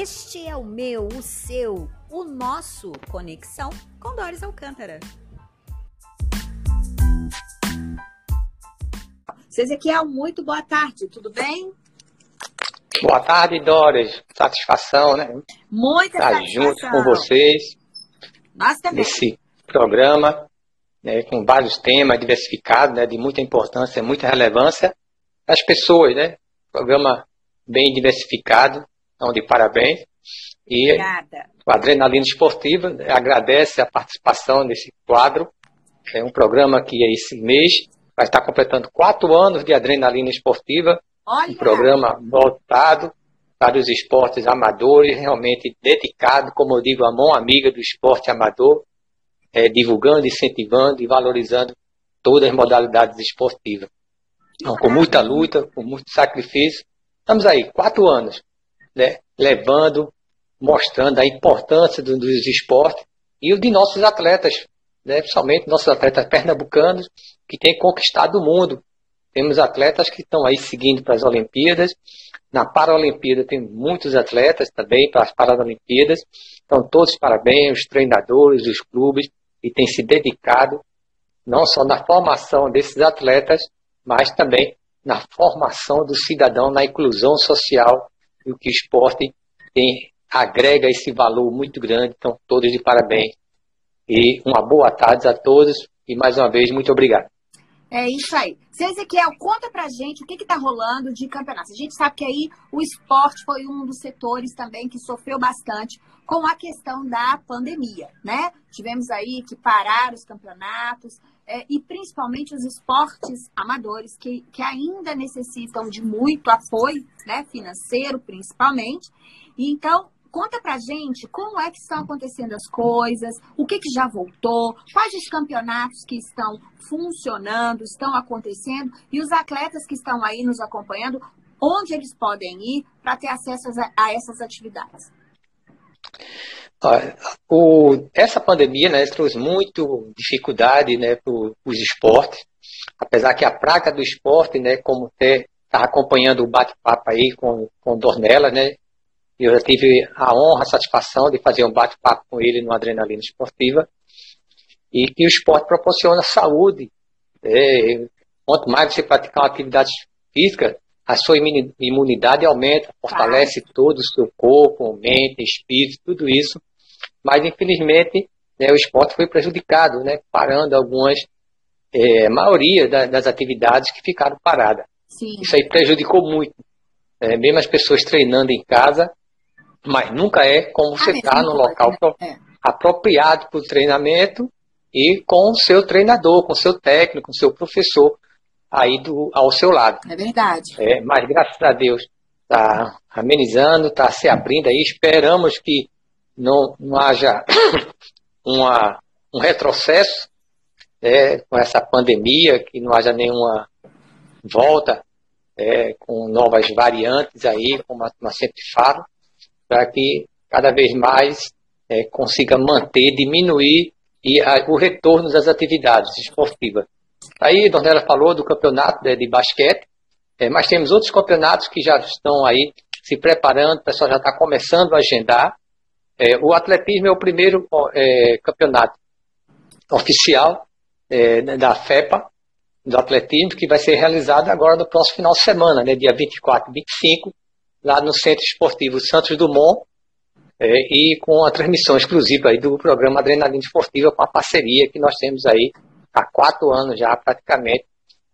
Este é o meu, o seu, o nosso Conexão com Doris Alcântara. Ezequiel, muito boa tarde, tudo bem? Boa tarde, Doris. Satisfação, né? Muita Estar satisfação. junto com vocês Nós também. nesse programa, né, com vários temas diversificados, né, de muita importância, muita relevância das pessoas, né? Programa bem diversificado, então de parabéns. E Obrigada. o Adrenalina Esportiva né, agradece a participação nesse quadro. É um programa que esse mês vai estar completando quatro anos de Adrenalina Esportiva, Olha, um programa voltado para os esportes amadores, realmente dedicado, como eu digo, a mão amiga do esporte amador, é, divulgando, incentivando e valorizando todas as modalidades esportivas. Então, com muita luta, com muito sacrifício, estamos aí, quatro anos, né, levando, mostrando a importância do- dos esportes e o de nossos atletas, né, principalmente nossos atletas pernambucanos, que têm conquistado o mundo. Temos atletas que estão aí seguindo para as Olimpíadas. Na Paralimpíada tem muitos atletas também para as Paralimpíadas. Então, todos parabéns, os treinadores, os clubes, que têm se dedicado não só na formação desses atletas, mas também na formação do cidadão, na inclusão social, e o que o esporte tem, agrega esse valor muito grande. Então, todos de parabéns. E uma boa tarde a todos e mais uma vez, muito obrigado. É isso aí. Seu Ezequiel, conta pra gente o que está rolando de campeonatos. A gente sabe que aí o esporte foi um dos setores também que sofreu bastante com a questão da pandemia, né? Tivemos aí que parar os campeonatos é, e principalmente os esportes amadores que, que ainda necessitam de muito apoio, né? Financeiro, principalmente. E então, Conta pra gente como é que estão acontecendo as coisas, o que, que já voltou, quais os campeonatos que estão funcionando, estão acontecendo, e os atletas que estão aí nos acompanhando, onde eles podem ir para ter acesso a, a essas atividades. O- essa pandemia né, trouxe muito dificuldade né, para os esportes, apesar que a praga do esporte, né, como até estava acompanhando o bate-papo aí com, com o Dornella, né, eu já tive a honra, a satisfação de fazer um bate-papo com ele no Adrenalina Esportiva, e que o esporte proporciona saúde. É, quanto mais você praticar uma atividade física, a sua imuni- imunidade aumenta, fortalece todo o seu corpo, mente, espírito, tudo isso. Mas, infelizmente, né, o esporte foi prejudicado, né, parando algumas, é, a maioria da- das atividades que ficaram paradas. Sim. Isso aí prejudicou muito. É, mesmo as pessoas treinando em casa, mas nunca é como você Ah, está mesmo no coisa, local né? É. apropriado para o treinamento e com o seu treinador, com o seu técnico, com o seu professor aí do, ao seu lado. É verdade. É, mas graças a Deus está amenizando, está se abrindo aí. Esperamos que não, não haja uma, um retrocesso é, com essa pandemia, que não haja nenhuma volta é, com novas variantes aí, como nós sempre falo, para que cada vez mais é, consiga manter, diminuir e a- o retorno das atividades esportivas. Aí, Dornella falou do campeonato né, de basquete, é, mas temos outros campeonatos que já estão aí se preparando, o pessoal já está começando a agendar. É, o atletismo é o primeiro é, campeonato oficial é, da FEPA, do atletismo, que vai ser realizado agora no próximo final de semana, né, dia 24 e 25, lá no Centro Esportivo Santos Dumont, é, e com a transmissão exclusiva aí do programa Adrenalina Esportiva, com a parceria que nós temos aí há quatro anos já, praticamente,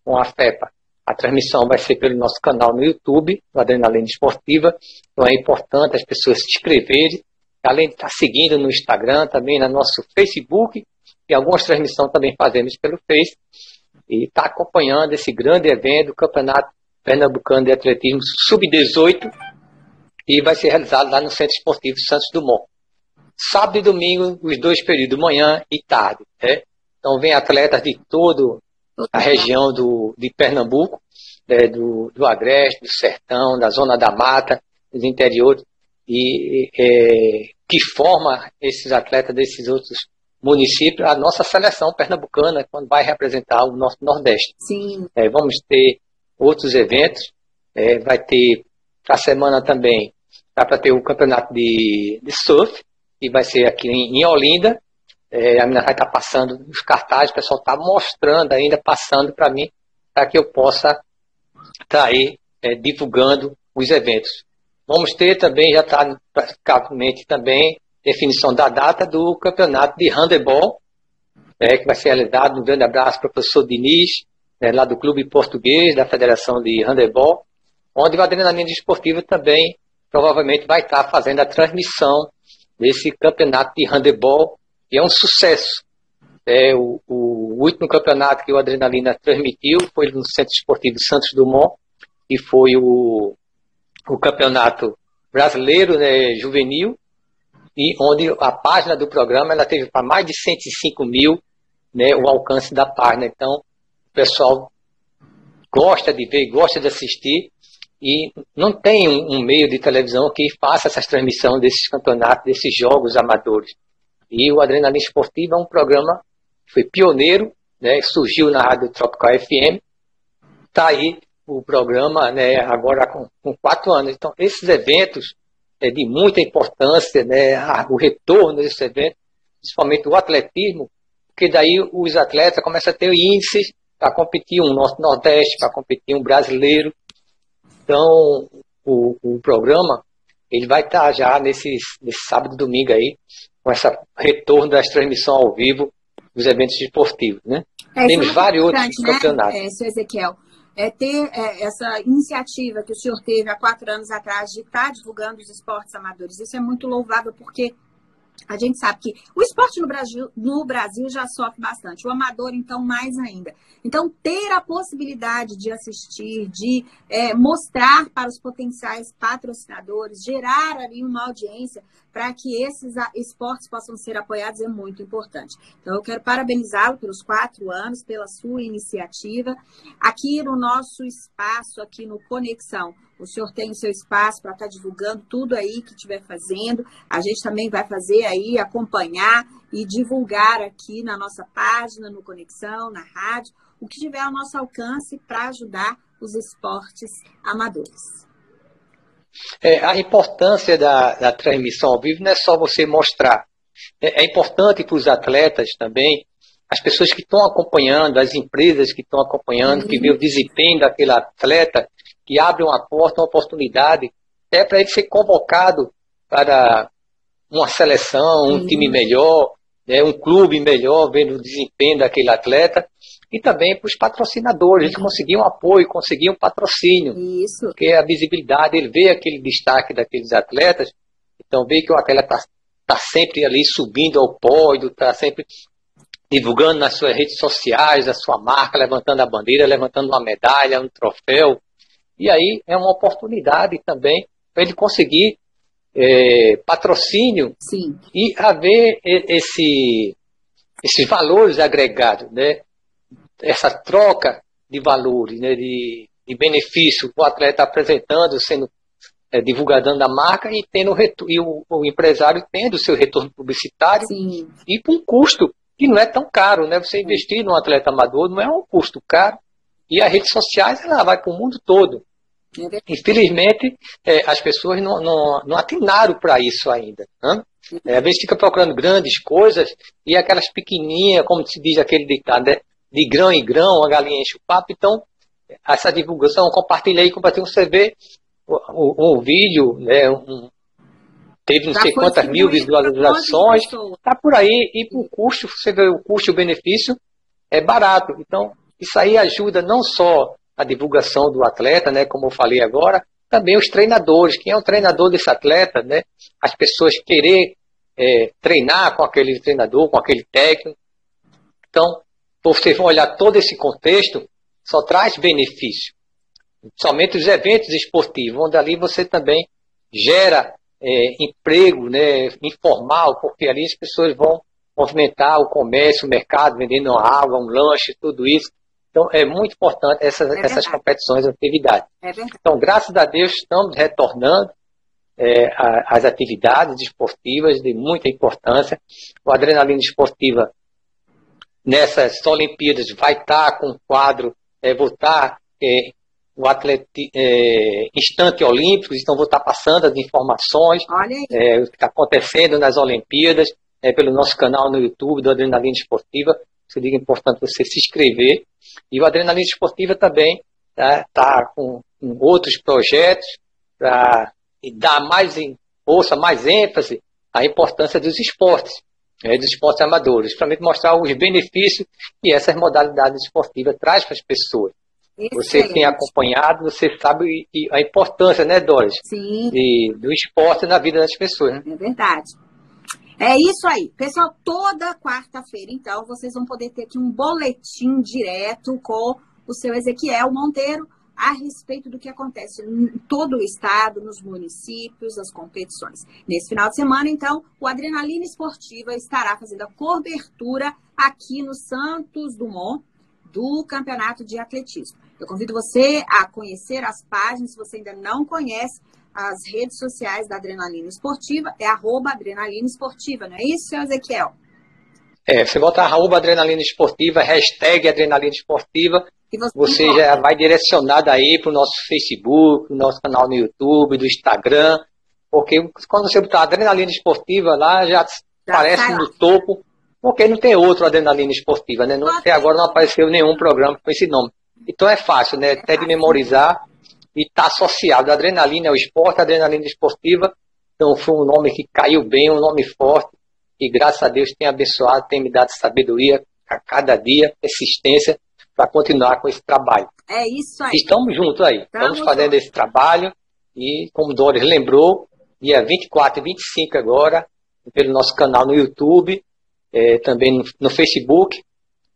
com a FEPA. A transmissão vai ser pelo nosso canal no YouTube, do Adrenalina Esportiva, então é importante as pessoas se inscreverem, além de estar seguindo no Instagram, também no nosso Facebook, e algumas transmissões também fazemos pelo Face, e está acompanhando esse grande evento, o Campeonato Pernambucano de Atletismo Sub-18, e vai ser realizado lá no Centro Esportivo Santos Dumont. Sábado e domingo, os dois períodos, manhã e tarde. Né? Então, vem atletas de toda a região do, de Pernambuco, né, do, do Agreste, do Sertão, da Zona da Mata, dos interiores, e, é, que forma esses atletas desses outros municípios, a nossa seleção pernambucana, quando vai representar o nosso Nordeste. Sim. É, vamos ter outros eventos, é, vai ter para a semana também Dá para ter o campeonato de, de surf, que vai ser aqui em, em Olinda. É, a menina vai estar tá passando os cartazes, o pessoal está mostrando ainda, passando para mim, para que eu possa estar tá aí é, divulgando os eventos. Vamos ter também, já está praticamente também, definição da data do campeonato de handebol, é, que vai ser realizado. Um grande abraço para o professor Diniz, né, lá do Clube Português, da Federação de Handebol, onde o Adrenalina Esportiva também provavelmente vai estar fazendo a transmissão desse campeonato de handebol, que é um sucesso. É, o, o, último campeonato que o Adrenalina transmitiu foi no Centro Esportivo Santos Dumont, e foi o, o campeonato brasileiro né, juvenil, e onde a página do programa ela teve para mais de 105 mil né, o alcance da página. Então, o pessoal gosta de ver, gosta de assistir, e não tem um, um meio de televisão que faça essas transmissões desses campeonatos, desses jogos amadores. E o Adrenalina Esportiva é um programa que foi pioneiro, né, surgiu na Rádio Tropical FM, está aí o programa né, agora com, com, quatro anos. Então, esses eventos é de muita importância, né, o retorno desses eventos, principalmente o atletismo, porque daí os atletas começam a ter índices para competir um Norte-Nordeste, para competir um brasileiro, então, o, o programa ele vai estar já nesse, nesse sábado e domingo aí, com esse retorno das transmissões ao vivo dos eventos esportivos, né? É, Temos é vários outros né? campeonatos. É, seu Ezequiel, é ter é, essa iniciativa que o senhor teve há quatro anos atrás de estar divulgando os esportes amadores. Isso é muito louvável, porque a gente sabe que o esporte no Brasil, no Brasil já sofre bastante, o amador, então, mais ainda. Então, ter a possibilidade de assistir, de é, mostrar para os potenciais patrocinadores, gerar ali uma audiência para que esses esportes possam ser apoiados é muito importante. Então, eu quero parabenizá-lo pelos quatro anos, pela sua iniciativa. Aqui no nosso espaço, aqui no Conexão, o senhor tem o seu espaço para estar tá divulgando tudo aí que estiver fazendo. A gente também vai fazer aí, acompanhar e divulgar aqui na nossa página, no Conexão, na rádio, o que tiver ao nosso alcance para ajudar os esportes amadores. É, a importância da, da, transmissão ao vivo não é só você mostrar. É, é importante para os atletas também, as pessoas que estão acompanhando, as empresas que estão acompanhando, uhum. que vê o desempenho daquele atleta, que abre uma porta, uma oportunidade, é para ele ser convocado para uma seleção, um uhum. time melhor, né, um clube melhor, vendo o desempenho daquele atleta, e também para os patrocinadores, eles conseguiam apoio, conseguiam patrocínio, Isso. porque a visibilidade, ele vê aquele destaque daqueles atletas, então vê que o atleta está tá sempre ali subindo ao pódio, está sempre divulgando nas suas redes sociais a sua marca, levantando a bandeira, levantando uma medalha, um troféu, e aí é uma oportunidade também para ele conseguir é, patrocínio Sim. e haver esse, esses valores agregados, né? essa troca de valores, né? de, de benefício, o atleta apresentando, sendo é, divulgador da marca e, tendo e o, o, empresário tendo o seu retorno publicitário Sim. e com um custo que não é tão caro. Né? Você investir num atleta amador não é um custo caro, e as redes sociais ela vai para o mundo todo. Infelizmente, é, as pessoas não, não, não atinaram para isso ainda. Né? É, às vezes fica procurando grandes coisas e aquelas pequenininhas, como se diz aquele ditado, né? de grão em grão, a galinha enche o papo. Então, essa divulgação, compartilhei, compartilhei, você vê o, o, o vídeo, né, um, teve não sei quantas mil visualizações, está por aí, e o custo, você vê o custo e o benefício, é barato. Então, isso aí ajuda não só a divulgação do atleta, né, como eu falei agora, também os treinadores, quem é o treinador desse atleta, né, as pessoas querer é, treinar com aquele treinador, com aquele técnico. Então, vocês vão olhar todo esse contexto, só traz benefício. Somente os eventos esportivos, onde ali você também gera é, emprego né, informal, porque ali as pessoas vão movimentar o comércio, o mercado, vendendo água, um lanche, tudo isso. Então, é muito importante essas, é essas competições e atividades. É então, graças a Deus, estamos retornando é, às atividades esportivas de muita importância. O Adrenalina Esportiva, nessas Olimpíadas, vai estar com um quadro, é, vou estar é, o atleti, é, instante olímpicos, então vou estar passando as informações, é, o que está acontecendo nas Olimpíadas, é, pelo nosso canal no YouTube do Adrenalina Esportiva. Seria importante você se inscrever. E o Adrenalina Esportiva também está tá com, com, outros projetos para dar mais força, mais ênfase à importância dos esportes, né, dos esportes amadores, principalmente mostrar os benefícios que essas modalidades esportivas traz para as pessoas. Excelente. Você tem acompanhado, você sabe a importância, né, Doris? Sim. De, do esporte na vida das pessoas. Né? É verdade. É isso aí. Pessoal, toda quarta-feira, então, vocês vão poder ter aqui um boletim direto com o seu Ezequiel Monteiro a respeito do que acontece em todo o estado, nos municípios, as competições. Nesse final de semana, então, o Adrenalina Esportiva estará fazendo a cobertura aqui no Santos Dumont do Campeonato de Atletismo. Eu convido você a conhecer as páginas, se você ainda não conhece, as redes sociais da Adrenalina Esportiva, é arroba Adrenalina Esportiva, não é isso, senhor Ezequiel? É, você bota arroba Adrenalina Esportiva, hashtag Adrenalina Esportiva, você, você já vai direcionado aí para o nosso Facebook, o nosso canal no YouTube, do Instagram, porque quando você botar Adrenalina Esportiva lá, já, já aparece no topo, porque não tem outro Adrenalina Esportiva, né? Não, até agora não apareceu nenhum programa com esse nome. Então é fácil, né? Até de memorizar e está associado. A adrenalina é o esporte, adrenalina esportiva. Então foi um nome que caiu bem, um nome forte. E graças a Deus tem abençoado, tem me dado sabedoria a cada dia, persistência, para continuar com esse trabalho. É isso aí. Estamos juntos aí. Estamos, Estamos fazendo juntos. esse trabalho. E como Doris lembrou, dia 24 e 25 agora, pelo nosso canal no YouTube, é, também no, no Facebook,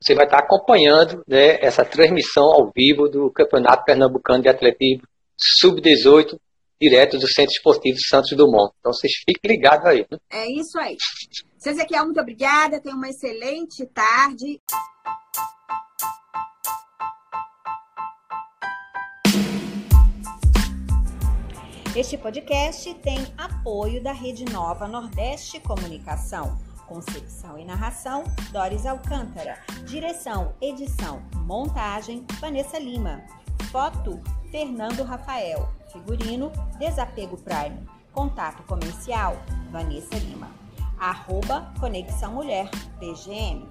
você vai estar acompanhando né, essa transmissão ao vivo do Campeonato Pernambucano de Atletismo Sub-18, direto do Centro Esportivo Santos Dumont. Então vocês fiquem ligados aí. Né? É isso aí. Seu Ezequiel, muito obrigada. Tenha uma excelente tarde. Este podcast tem apoio da Rede Nova Nordeste Comunicação. Concepção e narração, Doris Alcântara. Direção, edição, montagem, Vanessa Lima. Foto, Fernando Rafael. Figurino, Desapego Prime. Contato comercial, Vanessa Lima. Arroba Conexão Mulher, PGM.